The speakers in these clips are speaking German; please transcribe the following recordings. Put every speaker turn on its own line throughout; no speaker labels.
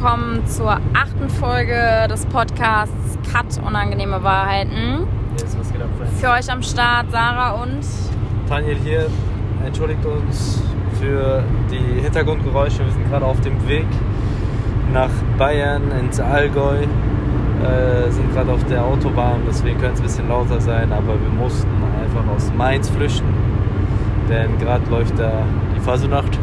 willkommen zur achten Folge des Podcasts Cut Unangenehme Wahrheiten.
Yes, was geht ab, Friends?
Für euch am Start Sarah und
Daniel hier. Entschuldigt uns für die Hintergrundgeräusche. Wir sind gerade auf dem Weg nach Bayern ins Allgäu. Äh, sind gerade auf der Autobahn, deswegen könnte es ein bisschen lauter sein, aber wir mussten einfach aus Mainz flüchten. Denn gerade läuft da die Fasenacht.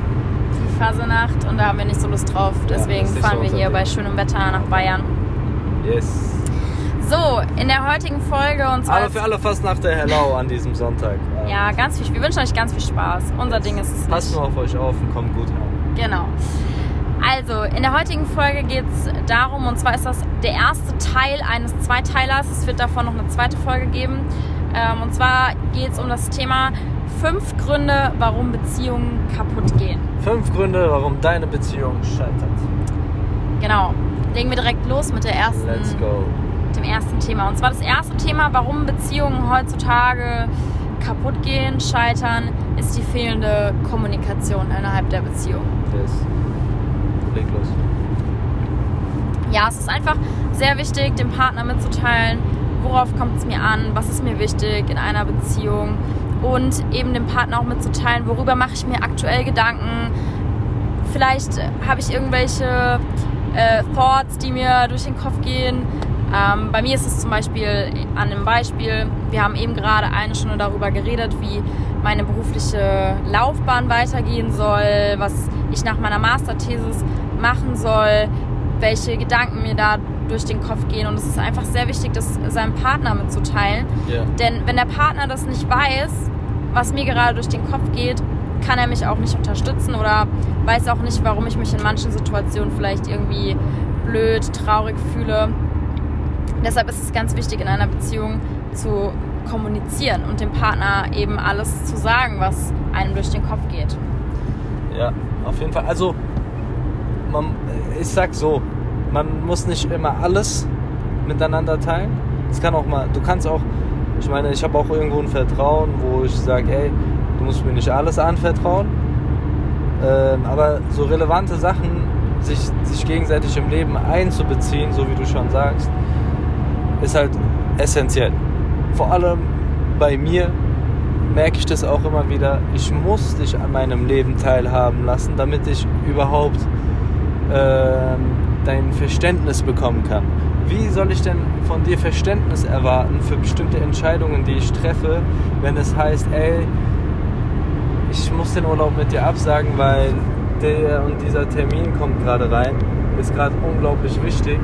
Die Fasenacht und da haben wir nicht so Lust drauf. Deswegen
nicht
fahren
so
wir hier
Ding.
bei schönem Wetter nach Bayern.
Yes.
So, in der heutigen Folge und zwar.
Aber für alle Fastnachter Hello an diesem Sonntag.
Ja, ganz viel. Wir wünschen euch ganz viel Spaß. Unser Ding ist es
Passt nur auf euch auf und kommt gut heim.
Genau. Also, in der heutigen Folge geht es darum, und zwar ist das der erste Teil eines Zweiteilers. Es wird davon noch eine zweite Folge geben. Ähm, und zwar geht es um das Thema fünf Gründe, warum Beziehungen kaputt gehen.
Fünf Gründe, warum deine Beziehung scheitert.
Genau. Legen wir direkt los mit, der ersten,
Let's go.
dem ersten Thema. Und zwar das erste Thema, warum Beziehungen heutzutage kaputt gehen, scheitern, ist die fehlende Kommunikation innerhalb der Beziehung.
Yes. Leg los.
Ja, es ist einfach sehr wichtig, dem Partner mitzuteilen, worauf kommt es mir an, was ist mir wichtig in einer Beziehung und eben dem Partner auch mitzuteilen, worüber mache ich mir aktuell Gedanken. Vielleicht äh, habe ich irgendwelche äh, Thoughts, die mir durch den Kopf gehen. Ähm, bei mir ist es zum Beispiel an einem Beispiel, wir haben eben gerade eine Stunde darüber geredet, wie meine berufliche Laufbahn weitergehen soll, was ich nach meiner Masterthesis machen soll, welche Gedanken mir da durch den Kopf gehen. Und es ist einfach sehr wichtig, das seinem Partner mitzuteilen.
Ja.
Denn wenn der Partner das nicht weiß, was mir gerade durch den Kopf geht, kann er mich auch nicht unterstützen oder weiß auch nicht, warum ich mich in manchen Situationen vielleicht irgendwie blöd, traurig fühle. Deshalb ist es ganz wichtig in einer Beziehung zu kommunizieren und dem Partner eben alles zu sagen, was einem durch den Kopf geht.
Ja, auf jeden Fall. Also, man, ich sag so, man muss nicht immer alles miteinander teilen. Es kann auch mal, du kannst auch, ich meine, ich habe auch irgendwo ein Vertrauen, wo ich sage, ey, du musst mir nicht alles anvertrauen. Ähm, aber so relevante Sachen, sich, sich gegenseitig im Leben einzubeziehen, so wie du schon sagst, ist halt essentiell. Vor allem bei mir merke ich das auch immer wieder. Ich muss dich an meinem Leben teilhaben lassen, damit ich überhaupt ähm, dein Verständnis bekommen kann. Wie soll ich denn von dir Verständnis erwarten für bestimmte Entscheidungen, die ich treffe, wenn es heißt, ey, ich muss den Urlaub mit dir absagen, weil der und dieser Termin kommt gerade rein, ist gerade unglaublich wichtig.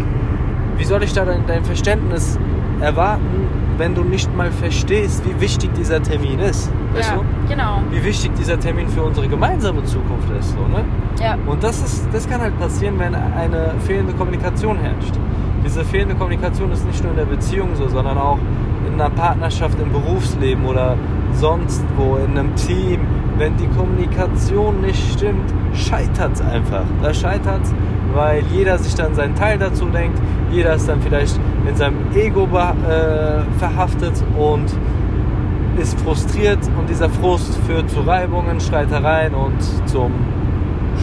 Wie soll ich da dein, dein Verständnis erwarten, wenn du nicht mal verstehst, wie wichtig dieser Termin ist? Weißt
ja,
du?
genau.
Wie wichtig dieser Termin für unsere gemeinsame Zukunft ist. So, ne?
Ja,
Und das, ist, das kann halt passieren, wenn eine fehlende Kommunikation herrscht. Diese fehlende Kommunikation ist nicht nur in der Beziehung so, sondern auch in einer Partnerschaft, im Berufsleben oder sonst wo, in einem Team. Wenn die Kommunikation nicht stimmt, scheitert es einfach. Da scheitert es, weil jeder sich dann seinen Teil dazu denkt. Jeder ist dann vielleicht in seinem Ego äh, verhaftet und ist frustriert. Und dieser Frust führt zu Reibungen, Streitereien und zum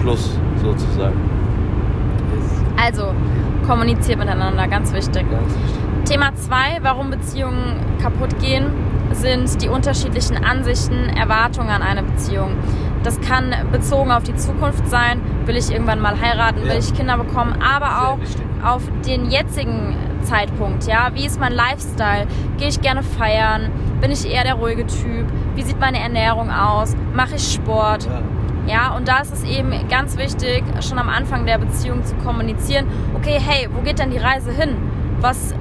Schluss sozusagen.
Also kommuniziert miteinander, ganz wichtig. Thema 2, warum Beziehungen kaputt gehen, sind die unterschiedlichen Ansichten, Erwartungen an eine Beziehung. Das kann bezogen auf die Zukunft sein, will ich irgendwann mal heiraten, will
Ja.
ich Kinder bekommen, aber auch
wichtig.
auf den jetzigen Zeitpunkt, ja, wie ist mein Lifestyle? Gehe ich gerne feiern? Bin ich eher der ruhige Typ? Wie sieht meine Ernährung aus? Mache ich Sport?
Ja.
Ja, und da ist es eben ganz wichtig, schon am Anfang der Beziehung zu kommunizieren, okay, hey, wo geht denn die Reise hin? Was,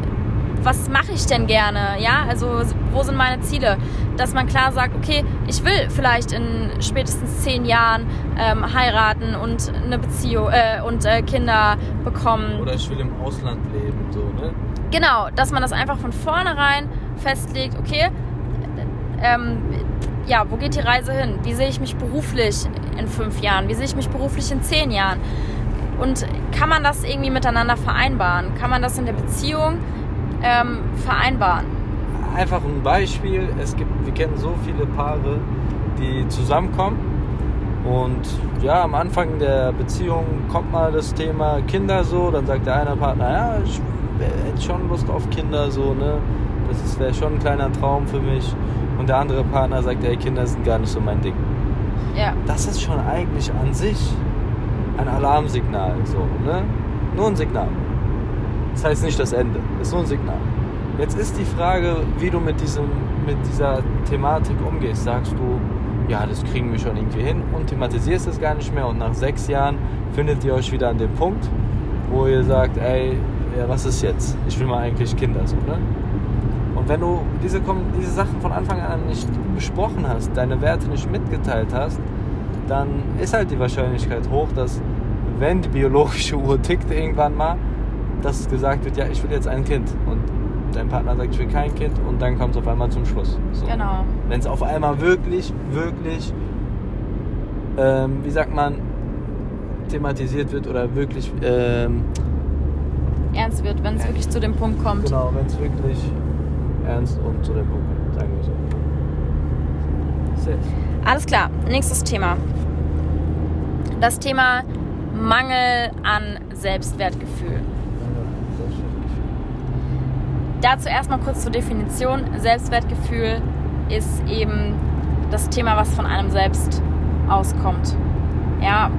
was mache ich denn gerne? Ja, also wo sind meine Ziele? Dass man klar sagt, okay, ich will vielleicht in spätestens zehn Jahren ähm, heiraten und eine Beziehung äh, und äh, Kinder bekommen.
Oder ich will im Ausland leben, so, ne?
Genau, dass man das einfach von vornherein festlegt, okay, ähm, ja, wo geht die Reise hin? Wie sehe ich mich beruflich in fünf Jahren? Wie sehe ich mich beruflich in zehn Jahren? Und kann man das irgendwie miteinander vereinbaren? Kann man das in der Beziehung ähm, vereinbaren?
Einfach ein Beispiel, es gibt, wir kennen so viele Paare, die zusammenkommen Und ja, am Anfang der Beziehung kommt mal das Thema Kinder so, dann sagt der eine Partner, ja, ich hätte schon Lust auf Kinder so, ne? Das wäre schon ein kleiner Traum für mich. Und der andere Partner sagt, ey, Kinder sind gar nicht so mein Ding.
Ja.
Das ist schon eigentlich an sich ein Alarmsignal, so, ne? Nur ein Signal. Das heißt nicht das Ende, das ist nur ein Signal. Jetzt ist die Frage, wie du mit, diesem, mit dieser Thematik umgehst. Sagst du, ja, das kriegen wir schon irgendwie hin und thematisierst es gar nicht mehr und nach sechs Jahren findet ihr euch wieder an dem Punkt, wo ihr sagt, ey, ja, was ist jetzt? Ich will mal eigentlich Kinder so, ne? Und wenn du diese, diese Sachen von Anfang an nicht besprochen hast, deine Werte nicht mitgeteilt hast, dann ist halt die Wahrscheinlichkeit hoch, dass wenn die biologische Uhr tickt irgendwann mal, dass gesagt wird, ja, ich will jetzt ein Kind. Und dein Partner sagt, ich will kein Kind und dann kommt es auf einmal zum Schluss.
So. Genau.
Wenn es auf einmal wirklich, wirklich, ähm, wie sagt man, thematisiert wird oder wirklich ähm,
ernst wird, wenn es äh, wirklich zu dem Punkt kommt.
Genau, wenn es wirklich ernst und zu dem Punkt sagen wir so.
Safe. Alles klar, nächstes Thema. Das Thema Mangel an Selbstwertgefühl. Dazu erstmal kurz zur Definition. Selbstwertgefühl ist eben das Thema, was von einem selbst auskommt. Ja,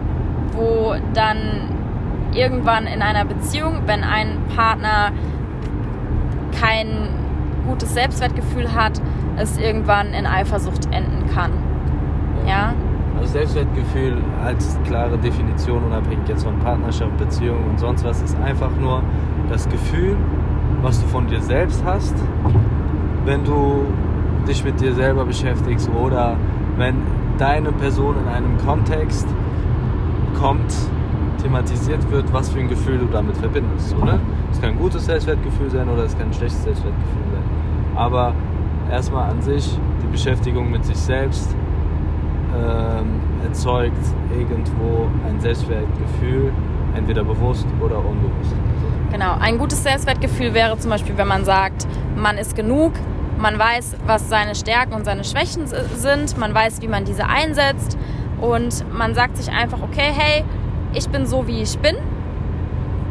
wo dann irgendwann in einer Beziehung, wenn ein Partner kein gutes Selbstwertgefühl hat, es irgendwann in Eifersucht enden kann. Ja?
Also Selbstwertgefühl als klare Definition, unabhängig jetzt von Partnerschaft, Beziehung und sonst was, ist einfach nur das Gefühl, was du von dir selbst hast, wenn du dich mit dir selber beschäftigst oder wenn deine Person in einem Kontext kommt, thematisiert wird, was für ein Gefühl du damit verbindest. So, ne? Es kann ein gutes Selbstwertgefühl sein oder es kann ein schlechtes Selbstwertgefühl sein. Aber erstmal an sich die Beschäftigung mit sich selbst ähm, erzeugt irgendwo ein Selbstwertgefühl, entweder bewusst oder unbewusst.
Genau, ein gutes Selbstwertgefühl wäre zum Beispiel, wenn man sagt, man ist genug, man weiß, was seine Stärken und seine Schwächen sind, man weiß, wie man diese einsetzt und man sagt sich einfach, okay, hey, ich bin so, wie ich bin.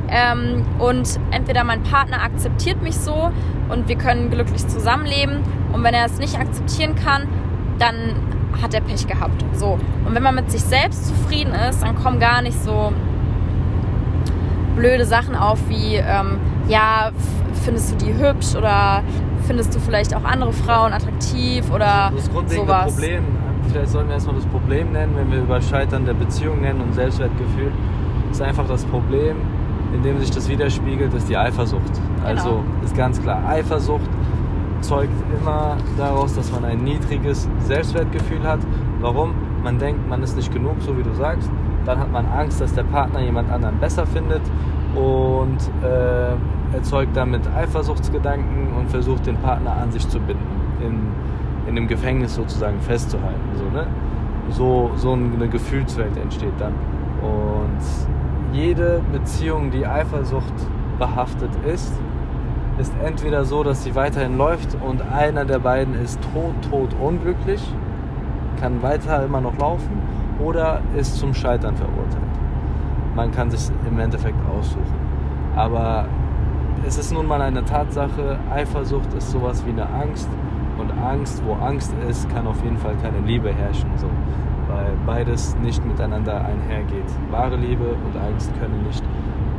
Ähm, und entweder mein Partner akzeptiert mich so und wir können glücklich zusammenleben. Und wenn er es nicht akzeptieren kann, dann hat er Pech gehabt. So. Und wenn man mit sich selbst zufrieden ist, dann kommen gar nicht so blöde Sachen auf wie, ähm, ja, findest du die hübsch oder findest du vielleicht auch andere Frauen attraktiv oder
das grundlegende
sowas.
Problem, vielleicht sollen wir erstmal das Problem nennen, wenn wir über Scheitern der Beziehung nennen und Selbstwertgefühl, ist einfach das Problem, in dem sich das widerspiegelt, ist die Eifersucht. Genau. Also ist ganz klar, Eifersucht zeugt immer daraus, dass man ein niedriges Selbstwertgefühl hat. Warum? Man denkt, man ist nicht genug, so wie du sagst. Dann hat man Angst, dass der Partner jemand anderen besser findet und äh, erzeugt damit Eifersuchtsgedanken und versucht den Partner an sich zu binden, in, in dem Gefängnis sozusagen festzuhalten. So, ne? so, so eine Gefühlswelt entsteht dann. Und jede Beziehung, die Eifersucht behaftet ist, ist entweder so, dass sie weiterhin läuft und einer der beiden ist tot, tot unglücklich, kann weiter immer noch laufen oder ist zum Scheitern verurteilt. Man kann sich im Endeffekt aussuchen. Aber es ist nun mal eine Tatsache, Eifersucht ist sowas wie eine Angst und Angst, wo Angst ist, kann auf jeden Fall keine Liebe herrschen. So. Weil beides nicht miteinander einhergeht. Wahre Liebe und Angst können nicht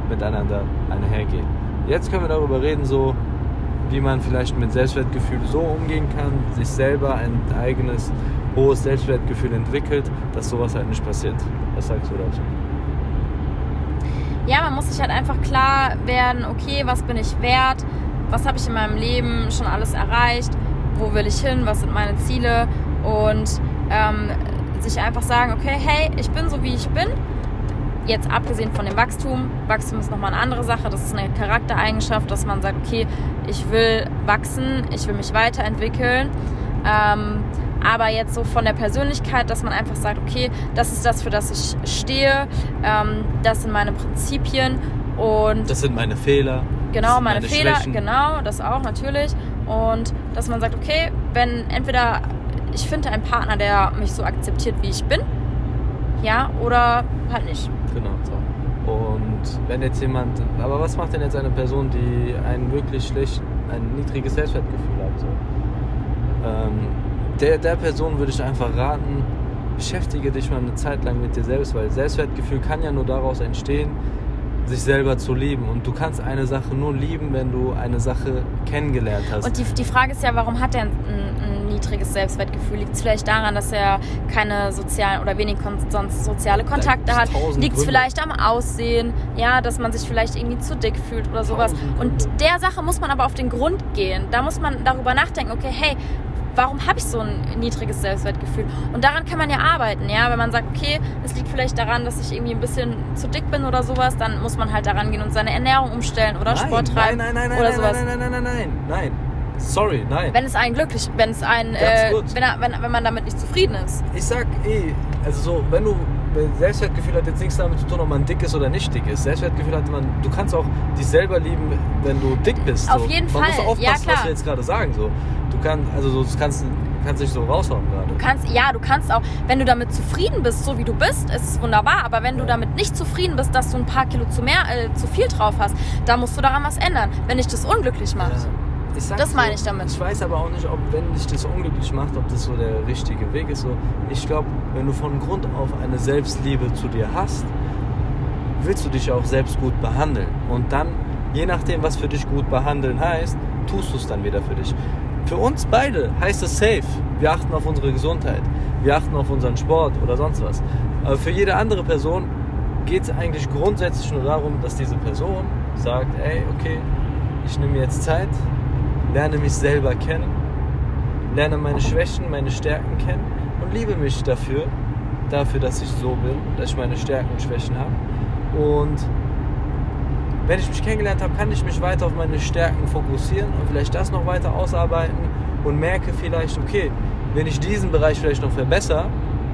miteinander einhergehen. Jetzt können wir darüber reden, so wie man vielleicht mit Selbstwertgefühl so umgehen kann, sich selber ein eigenes hohes Selbstwertgefühl entwickelt, dass sowas halt nicht passiert. Was sagst du dazu?
Ja, man muss sich halt einfach klar werden, okay, was bin ich wert, was habe ich in meinem Leben schon alles erreicht, wo will ich hin, was sind meine Ziele und ähm, sich einfach sagen, okay, hey, ich bin so wie ich bin Jetzt abgesehen von dem Wachstum. Wachstum ist nochmal eine andere Sache. Das ist eine Charaktereigenschaft, dass man sagt, okay, ich will wachsen, ich will mich weiterentwickeln. Ähm, aber jetzt so von der Persönlichkeit, dass man einfach sagt, okay, das ist das, für das ich stehe, ähm, das sind meine Prinzipien und.
Das sind meine Fehler.
Genau, meine, meine, Fehler, Schwächen. genau, das auch natürlich. Und dass man sagt, okay, wenn entweder ich finde einen Partner, der mich so akzeptiert, wie ich bin, ja, oder halt nicht.
Genau. So. Und wenn jetzt jemand, aber was macht denn jetzt eine Person, die ein wirklich schlecht, ein niedriges Selbstwertgefühl hat? So? Ähm, der, der Person würde ich einfach raten, beschäftige dich mal eine Zeit lang mit dir selbst, weil Selbstwertgefühl kann ja nur daraus entstehen, sich selber zu lieben. Und du kannst eine Sache nur lieben, wenn du eine Sache kennengelernt hast.
Und die, die Frage ist ja, warum hat er ein, ein, niedriges Selbstwertgefühl? Liegt es vielleicht daran, dass er keine sozialen oder wenig sonst soziale Kontakte hat? Liegt es vielleicht am Aussehen? Ja, dass man sich vielleicht irgendwie zu dick fühlt oder sowas. Und der Sache muss man aber auf den Grund gehen. Da muss man darüber nachdenken, okay, hey, warum habe ich so ein niedriges Selbstwertgefühl? Und daran kann man ja arbeiten, ja. Wenn man sagt, okay, es liegt vielleicht daran, dass ich irgendwie ein bisschen zu dick bin oder sowas, dann muss man halt daran gehen und seine Ernährung umstellen oder
nein,
Sport treiben
nein, nein, nein,
oder
nein,
sowas.
Nein, nein, nein, nein, nein, nein. Sorry, nein.
Wenn es einen glücklich, wenn es einen, äh, wenn, er, wenn, wenn man damit nicht zufrieden ist.
Ich sag eh, also so, wenn du Selbstwertgefühl hat jetzt nichts damit zu tun, ob man dick ist oder nicht dick ist. Selbstwertgefühl hat man, du kannst auch dich selber lieben, wenn du dick bist.
Auf
so.
jeden
man
Fall,
muss aufpassen,
ja,
was wir jetzt gerade sagen. So. Du kannst, also so, das kannst, kannst nicht so raushauen gerade.
Du kannst, ja, du kannst auch, wenn du damit zufrieden bist, so wie du bist, ist es wunderbar. Aber wenn du damit nicht zufrieden bist, dass du ein paar Kilo zu mehr, äh, zu viel drauf hast, dann musst du daran was ändern. Wenn dich das unglücklich macht.
Ja.
Das
so,
meine ich damit.
Ich weiß aber auch nicht, ob wenn dich das unglücklich macht, ob das so der richtige Weg ist. So, ich glaube, wenn du von Grund auf eine Selbstliebe zu dir hast, willst du dich auch selbst gut behandeln. Und dann, je nachdem, was für dich gut behandeln heißt, tust du es dann wieder für dich. Für uns beide heißt es safe. Wir achten auf unsere Gesundheit. Wir achten auf unseren Sport oder sonst was. Aber für jede andere Person geht es eigentlich grundsätzlich nur darum, dass diese Person sagt, ey, okay, ich nehme jetzt Zeit, lerne mich selber kennen, lerne meine Schwächen, meine Stärken kennen und liebe mich dafür, dafür, dass ich so bin, dass ich meine Stärken und Schwächen habe. Und wenn ich mich kennengelernt habe, kann ich mich weiter auf meine Stärken fokussieren und vielleicht das noch weiter ausarbeiten und merke vielleicht, okay, wenn ich diesen Bereich vielleicht noch verbessere,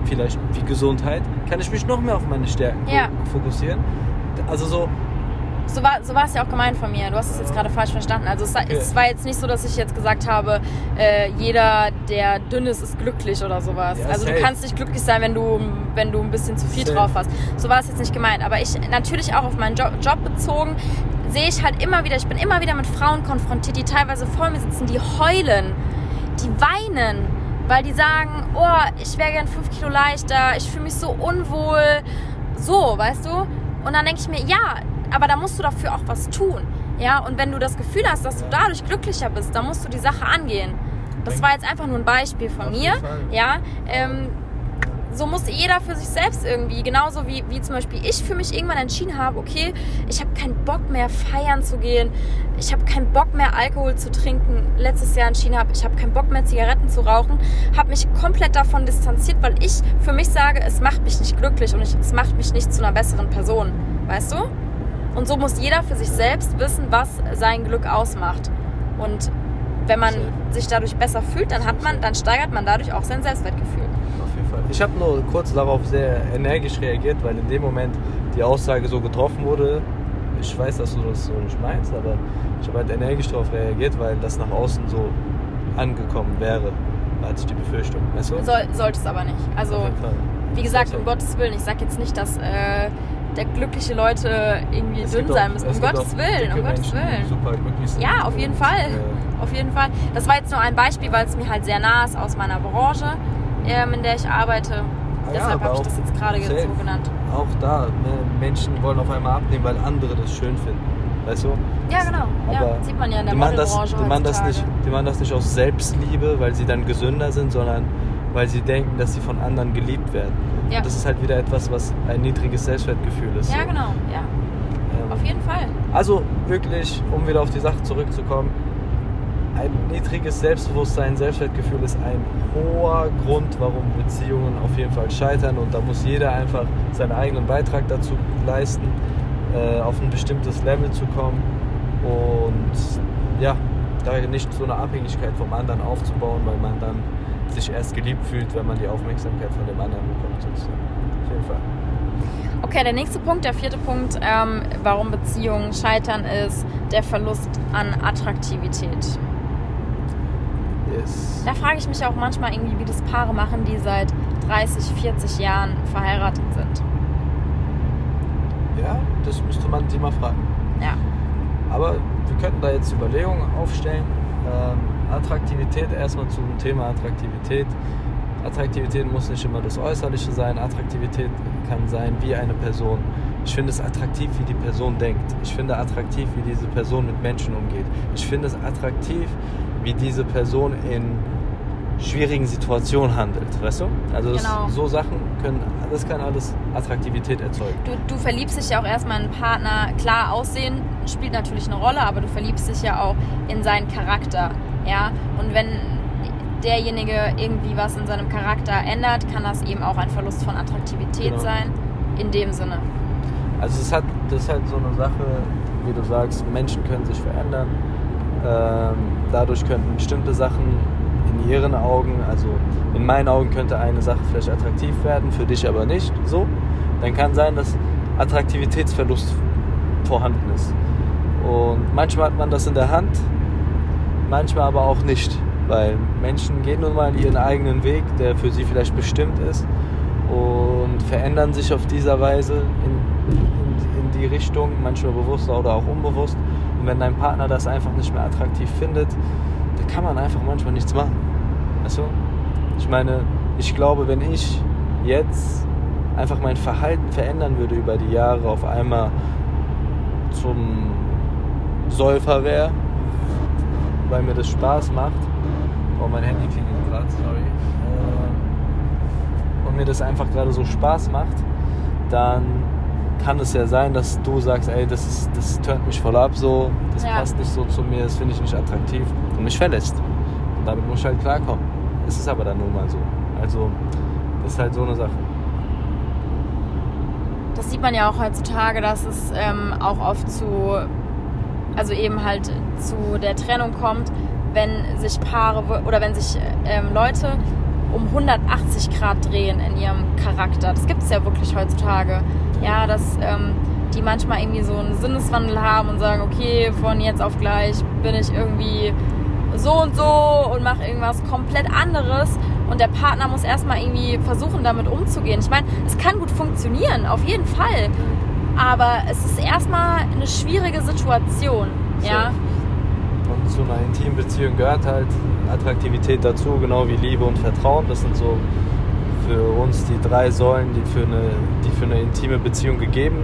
vielleicht wie Gesundheit, kann ich mich noch mehr auf meine Stärken
Ja.
fokussieren. Also so,
So war, so war es ja auch gemeint von mir. Du hast es jetzt gerade falsch verstanden. Also es, war- es war jetzt nicht so, dass ich jetzt gesagt habe, äh, jeder, der dünn ist, ist glücklich oder sowas.
Ja,
also du
safe.
kannst nicht glücklich sein, wenn du, wenn du ein bisschen zu viel
Safe.
drauf hast. So war es jetzt nicht gemeint. Aber ich natürlich auch auf meinen Job, Job bezogen sehe ich halt immer wieder, ich bin immer wieder mit Frauen konfrontiert, die teilweise vor mir sitzen, die heulen, die weinen, weil die sagen, oh, ich wäre gern fünf Kilo leichter, ich fühle mich so unwohl. So, weißt du? Und dann denke ich mir, ja, aber da musst du dafür auch was tun. Ja, und wenn du das Gefühl hast, dass du dadurch glücklicher bist, dann musst du die Sache angehen. Das war jetzt einfach nur ein Beispiel von
Auf
mir. Ja, ähm, so muss jeder für sich selbst irgendwie, genauso wie, wie zum Beispiel ich für mich irgendwann entschieden habe, okay, ich habe keinen Bock mehr feiern zu gehen, ich habe keinen Bock mehr Alkohol zu trinken, letztes Jahr entschieden habe, ich habe keinen Bock mehr Zigaretten zu rauchen, habe mich komplett davon distanziert, weil ich für mich sage, es macht mich nicht glücklich und ich, es macht mich nicht zu einer besseren Person, weißt du? Und so muss jeder für sich selbst wissen, was sein Glück ausmacht. Und wenn man sich dadurch besser fühlt, dann hat man, dann steigert man dadurch auch sein Selbstwertgefühl.
Auf jeden Fall. Ich habe nur kurz darauf sehr energisch reagiert, weil in dem Moment die Aussage so getroffen wurde. Ich weiß, dass du das so nicht meinst, aber ich habe halt energisch darauf reagiert, weil das nach außen so angekommen wäre. Hatte ich die Befürchtung. Weißt du?
Soll, sollte es aber nicht. Also,
Auf jeden Fall.
wie gesagt, um. Gottes Willen. Ich sag jetzt nicht, dass äh, der glückliche Leute irgendwie
Es
dünn sein müssen. Um Gottes Willen, um Gottes Willen.
Super glücklich sind.
Ja, auf jeden Fall.
äh,
Auf jeden Fall. Das war jetzt nur ein Beispiel, weil es mir halt sehr nah ist aus meiner Branche, ähm, in der ich arbeite.
Ah ja,
Deshalb
aber
habe ich das jetzt gerade so genannt.
auch da, ne, Menschen wollen auf einmal abnehmen, weil andere das schön finden. Weißt du?
Ja, genau. Ja, sieht man ja in der
die machen das, die machen das nicht, die machen das nicht aus Selbstliebe, weil sie dann gesünder sind, sondern weil sie denken, dass sie von anderen geliebt werden.
Ja.
Und das ist halt wieder etwas, was ein niedriges Selbstwertgefühl ist.
Ja, genau. Ja,
Ähm,
auf jeden Fall.
Also wirklich, um wieder auf die Sache zurückzukommen, ein niedriges Selbstbewusstsein, Selbstwertgefühl ist ein hoher Grund, warum Beziehungen auf jeden Fall scheitern und da muss jeder einfach seinen eigenen Beitrag dazu leisten, äh, auf ein bestimmtes Level zu kommen und ja, da nicht so eine Abhängigkeit vom anderen aufzubauen, weil man dann sich erst geliebt fühlt, wenn man die Aufmerksamkeit von dem anderen bekommt. sozusagen. Auf jeden Fall.
Okay, der nächste Punkt, der vierte Punkt, ähm, warum Beziehungen scheitern, ist der Verlust an Attraktivität.
Yes.
Da frage ich mich auch manchmal irgendwie, wie das Paare machen, die seit 30, 40 Jahren verheiratet sind.
Ja, das müsste man sie mal fragen.
Ja.
Aber wir könnten da jetzt Überlegungen aufstellen. Ähm, Attraktivität, erstmal zum Thema Attraktivität. Attraktivität muss nicht immer das Äußerliche sein. Attraktivität kann sein, wie eine Person. Ich finde es attraktiv, wie die Person denkt. Ich finde attraktiv, wie diese Person mit Menschen umgeht. Ich finde es attraktiv, wie diese Person in schwierigen Situationen handelt, weißt du? Also
Genau.
so Sachen können, das kann alles Attraktivität erzeugen.
Du, du verliebst dich ja auch erstmal in einen Partner. Klar, Aussehen spielt natürlich eine Rolle, aber du verliebst dich ja auch in seinen Charakter. Ja? Und wenn derjenige irgendwie was in seinem Charakter ändert, kann das eben auch ein Verlust von Attraktivität
Genau.
sein. In dem Sinne.
Also es hat, das ist halt so eine Sache, wie du sagst, Menschen können sich verändern. Ähm, dadurch könnten bestimmte Sachen in ihren Augen, also in meinen Augen könnte eine Sache vielleicht attraktiv werden, für dich aber nicht so. Dann kann sein, dass Attraktivitätsverlust vorhanden ist. Und manchmal hat man das in der Hand, manchmal aber auch nicht. Weil Menschen gehen nun mal ihren eigenen Weg, der für sie vielleicht bestimmt ist und verändern sich auf dieser Weise in, in, in die Richtung, manchmal bewusster oder auch unbewusst. Und wenn dein Partner das einfach nicht mehr attraktiv findet, dann kann man einfach manchmal nichts machen. Weißt du? Ich meine, ich glaube, wenn ich jetzt einfach mein Verhalten verändern würde über die Jahre, auf einmal zum Säufer wäre, weil mir das Spaß macht. Oh, mein Handy klingelt gerade, sorry. Ähm, Und mir das einfach gerade so Spaß macht, dann kann es ja sein, dass du sagst, ey, das, ist, das turnt mich voll ab, so, das
Ja.
passt nicht so zu mir, das finde ich nicht attraktiv und mich verlässt. Und damit muss ich halt klarkommen. Es ist aber dann nun mal so. Also, das ist halt so eine Sache.
Das sieht man ja auch heutzutage, dass es ähm, auch oft zu, also eben halt zu der Trennung kommt, wenn sich Paare oder wenn sich ähm, Leute um 180 Grad drehen in ihrem Charakter. Das gibt es ja wirklich heutzutage. Ja, dass ähm, die manchmal irgendwie so einen Sinneswandel haben und sagen, okay, von jetzt auf gleich bin ich irgendwie so und so und mache irgendwas komplett anderes und der Partner muss erstmal irgendwie versuchen, damit umzugehen. Ich meine, es kann gut funktionieren, auf jeden Fall. Aber es ist erstmal eine schwierige Situation. Ja,
Und zu einer intimen Beziehung gehört halt Attraktivität dazu, genau wie Liebe und Vertrauen. Das sind so für uns die drei Säulen, die für eine, die für eine intime Beziehung gegeben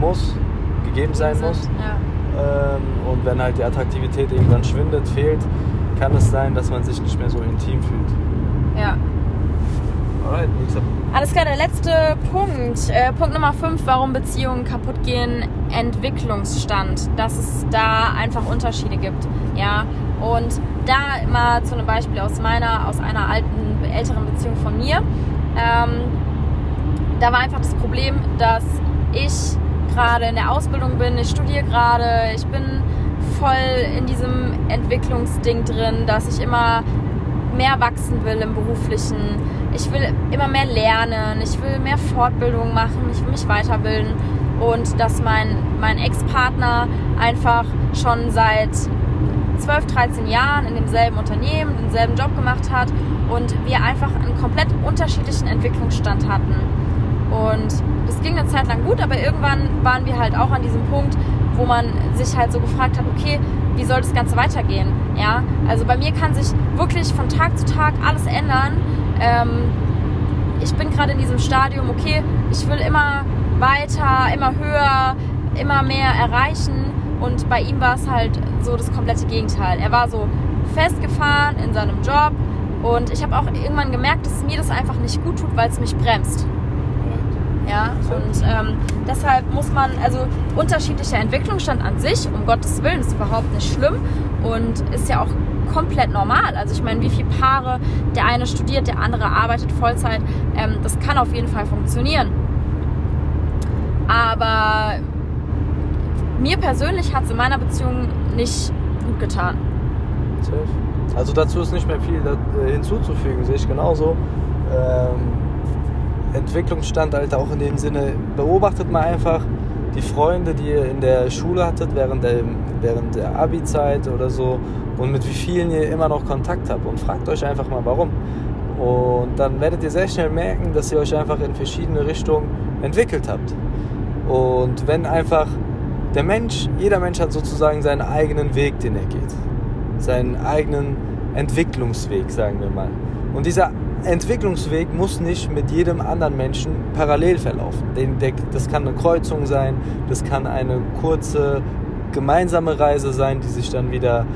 muss, gegeben sein muss.
Ja.
Ähm, und wenn halt die Attraktivität irgendwann schwindet, fehlt, kann es sein, dass man sich nicht mehr so intim fühlt.
ja. Alles klar, der letzte Punkt. Äh, Punkt Nummer 5, warum Beziehungen kaputt gehen, Entwicklungsstand. Dass es da einfach Unterschiede gibt. Ja. Und da immer zu einem Beispiel aus meiner, aus einer alten, älteren Beziehung von mir. Ähm, da war einfach das Problem, dass ich gerade in der Ausbildung bin, ich studiere gerade, ich bin voll in diesem Entwicklungsding drin, dass ich immer mehr wachsen will im beruflichen. Ich will immer mehr lernen, ich will mehr Fortbildung machen, ich will mich weiterbilden und dass mein, mein Ex-Partner einfach schon seit 12, 13 Jahren in demselben Unternehmen, denselben Job gemacht hat und wir einfach einen komplett unterschiedlichen Entwicklungsstand hatten. Und das ging eine Zeit lang gut, aber irgendwann waren wir halt auch an diesem Punkt, wo man sich halt so gefragt hat, okay, wie soll das Ganze weitergehen? Ja, also bei mir kann sich wirklich von Tag zu Tag alles ändern. Ähm, ich bin gerade in diesem Stadium, okay, ich will immer weiter, immer höher, immer mehr erreichen. Und bei ihm war es halt so das komplette Gegenteil. Er war so festgefahren in seinem Job und ich habe auch irgendwann gemerkt, dass mir das einfach nicht gut tut, weil es mich bremst. Ja, und ähm, deshalb muss man, also unterschiedlicher Entwicklungsstand an sich, um Gottes Willen, ist überhaupt nicht schlimm und ist ja auch komplett normal. Also ich meine, wie viele Paare, der eine studiert, der andere arbeitet Vollzeit, ähm, das kann auf jeden Fall funktionieren. Aber mir persönlich hat es in meiner Beziehung nicht gut getan.
Also dazu ist nicht mehr viel äh, hinzuzufügen, sehe ich genauso. Ähm, Entwicklungsstand, Alter, auch in dem Sinne, beobachtet mal einfach die Freunde, die ihr in der Schule hattet, während der, während der Abi-Zeit oder so und mit wie vielen ihr immer noch Kontakt habt und fragt euch einfach mal, warum. Und dann werdet ihr sehr schnell merken, dass ihr euch einfach in verschiedene Richtungen entwickelt habt. Und wenn einfach der Mensch, jeder Mensch hat sozusagen seinen eigenen Weg, den er geht. Seinen eigenen Entwicklungsweg, sagen wir mal. Und dieser Entwicklungsweg muss nicht mit jedem anderen Menschen parallel verlaufen. Das kann eine Kreuzung sein, das kann eine kurze gemeinsame Reise sein, die sich dann wieder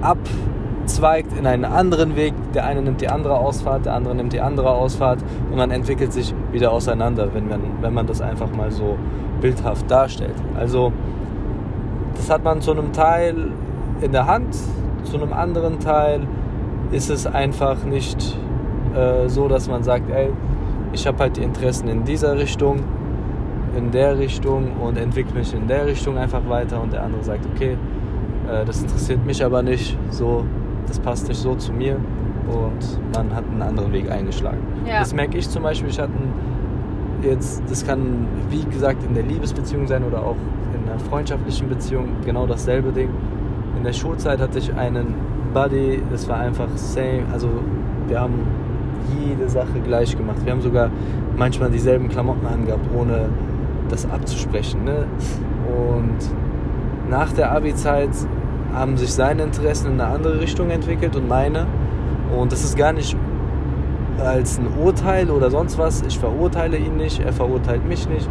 abzweigt in einen anderen Weg. Der eine nimmt die andere Ausfahrt, der andere nimmt die andere Ausfahrt und man entwickelt sich wieder auseinander, wenn man, wenn man das einfach mal so bildhaft darstellt. Also das hat man zu einem Teil in der Hand, zu einem anderen Teil ist es einfach nicht äh, so, dass man sagt, ey, ich habe halt die Interessen in dieser Richtung, in der Richtung und entwickle mich in der Richtung einfach weiter und der andere sagt, okay, äh, das interessiert mich aber nicht, so, das passt nicht so zu mir und man hat einen anderen Weg eingeschlagen. Ja. Das merke ich zum Beispiel, ich hatte jetzt, das kann wie gesagt in der Liebesbeziehung sein oder auch in einer freundschaftlichen Beziehung genau dasselbe Ding. In der Schulzeit hatte ich einen Buddy, das war einfach same, also wir haben jede Sache gleich gemacht. Wir haben sogar manchmal dieselben Klamotten angehabt, ohne das abzusprechen. Ne? Und nach der Abi-Zeit haben sich seine Interessen in eine andere Richtung entwickelt und meine. Und das ist gar nicht als ein Urteil oder sonst was. Ich verurteile ihn nicht, er verurteilt mich nicht.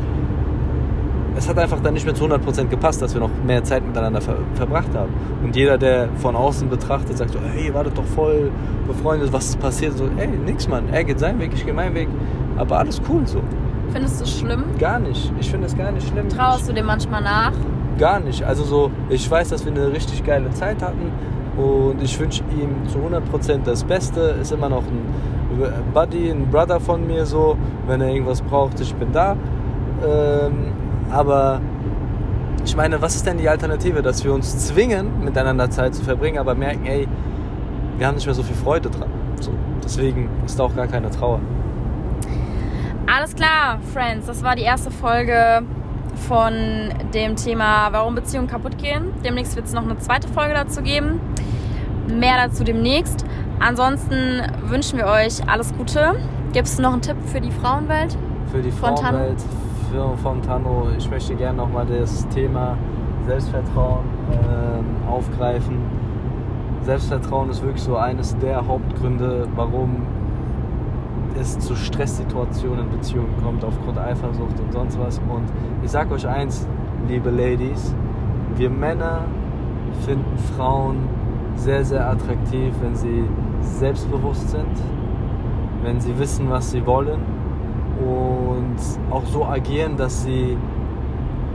Es hat einfach dann nicht mehr zu 100% gepasst, dass wir noch mehr Zeit miteinander ver verbracht haben. Und jeder, der von außen betrachtet, sagt so, hey, ihr wartet doch voll befreundet, was ist passiert? So, ey, nix, Mann. Er geht seinen Weg, ich gehe meinen Weg. Aber alles cool so.
Findest du es schlimm?
Gar nicht. Ich finde es gar nicht schlimm.
Traust du dem manchmal nach?
Gar nicht. Also so, ich weiß, dass wir eine richtig geile Zeit hatten und ich wünsche ihm zu 100% das Beste. Ist immer noch ein Buddy, ein Brother von mir so. Wenn er irgendwas braucht, ich bin da. Ähm, aber ich meine, was ist denn die Alternative, dass wir uns zwingen, miteinander Zeit zu verbringen, aber merken, ey, wir haben nicht mehr so viel Freude dran. So, deswegen ist da auch gar keine Trauer.
Alles klar, Friends, das war die erste Folge von dem Thema, warum Beziehungen kaputt gehen. Demnächst wird es noch eine zweite Folge dazu geben. Mehr dazu demnächst. Ansonsten wünschen wir euch alles Gute. Gibt es noch einen Tipp für die Frauenwelt?
Für die Frauenwelt, für, von Tano. Ich möchte gerne nochmal das Thema Selbstvertrauen äh, aufgreifen. Selbstvertrauen ist wirklich so eines der Hauptgründe, warum es zu Stresssituationen in Beziehungen kommt, aufgrund Eifersucht und sonst was. Und ich sag euch eins, liebe Ladies, wir Männer finden Frauen sehr, sehr attraktiv, wenn sie selbstbewusst sind, wenn sie wissen, was sie wollen und auch so agieren, dass sie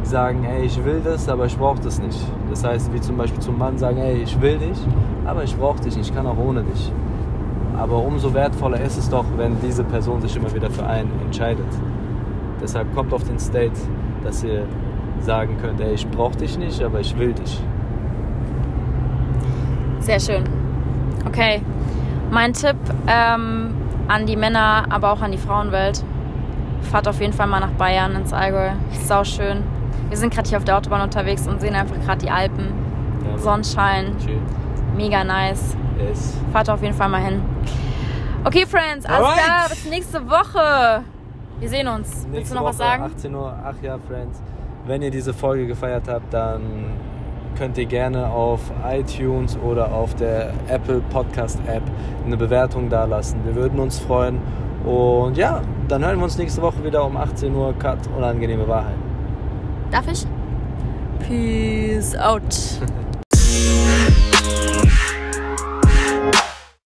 sagen, ey, ich will das, aber ich brauche das nicht. Das heißt, wie zum Beispiel zum Mann sagen, ey, ich will dich, aber ich brauche dich nicht, ich kann auch ohne dich. Aber umso wertvoller ist es doch, wenn diese Person sich immer wieder für einen entscheidet. Deshalb kommt auf den State, dass ihr sagen könnt, ey, ich brauche dich nicht, aber ich will dich.
Sehr schön. Okay, mein Tipp ähm, an die Männer, aber auch an die Frauenwelt. Fahrt auf jeden Fall mal nach Bayern ins Allgäu. Sau schön. Wir sind gerade hier auf der Autobahn unterwegs und sehen einfach gerade die Alpen. Ja, Sonnenschein. Schön. Mega nice. Yes. Fahrt auf jeden Fall mal hin. Okay, Friends, alles Alright. klar, bis nächste Woche. Wir sehen uns. Nächste Willst du noch Woche, was sagen?
18 Uhr, ach ja, Friends. Wenn ihr diese Folge gefeiert habt, dann könnt ihr gerne auf iTunes oder auf der Apple Podcast App eine Bewertung dalassen. Wir würden uns freuen. Und ja, dann hören wir uns nächste Woche wieder um 18 Uhr. Cut, unangenehme Wahrheit.
Darf ich? Peace out.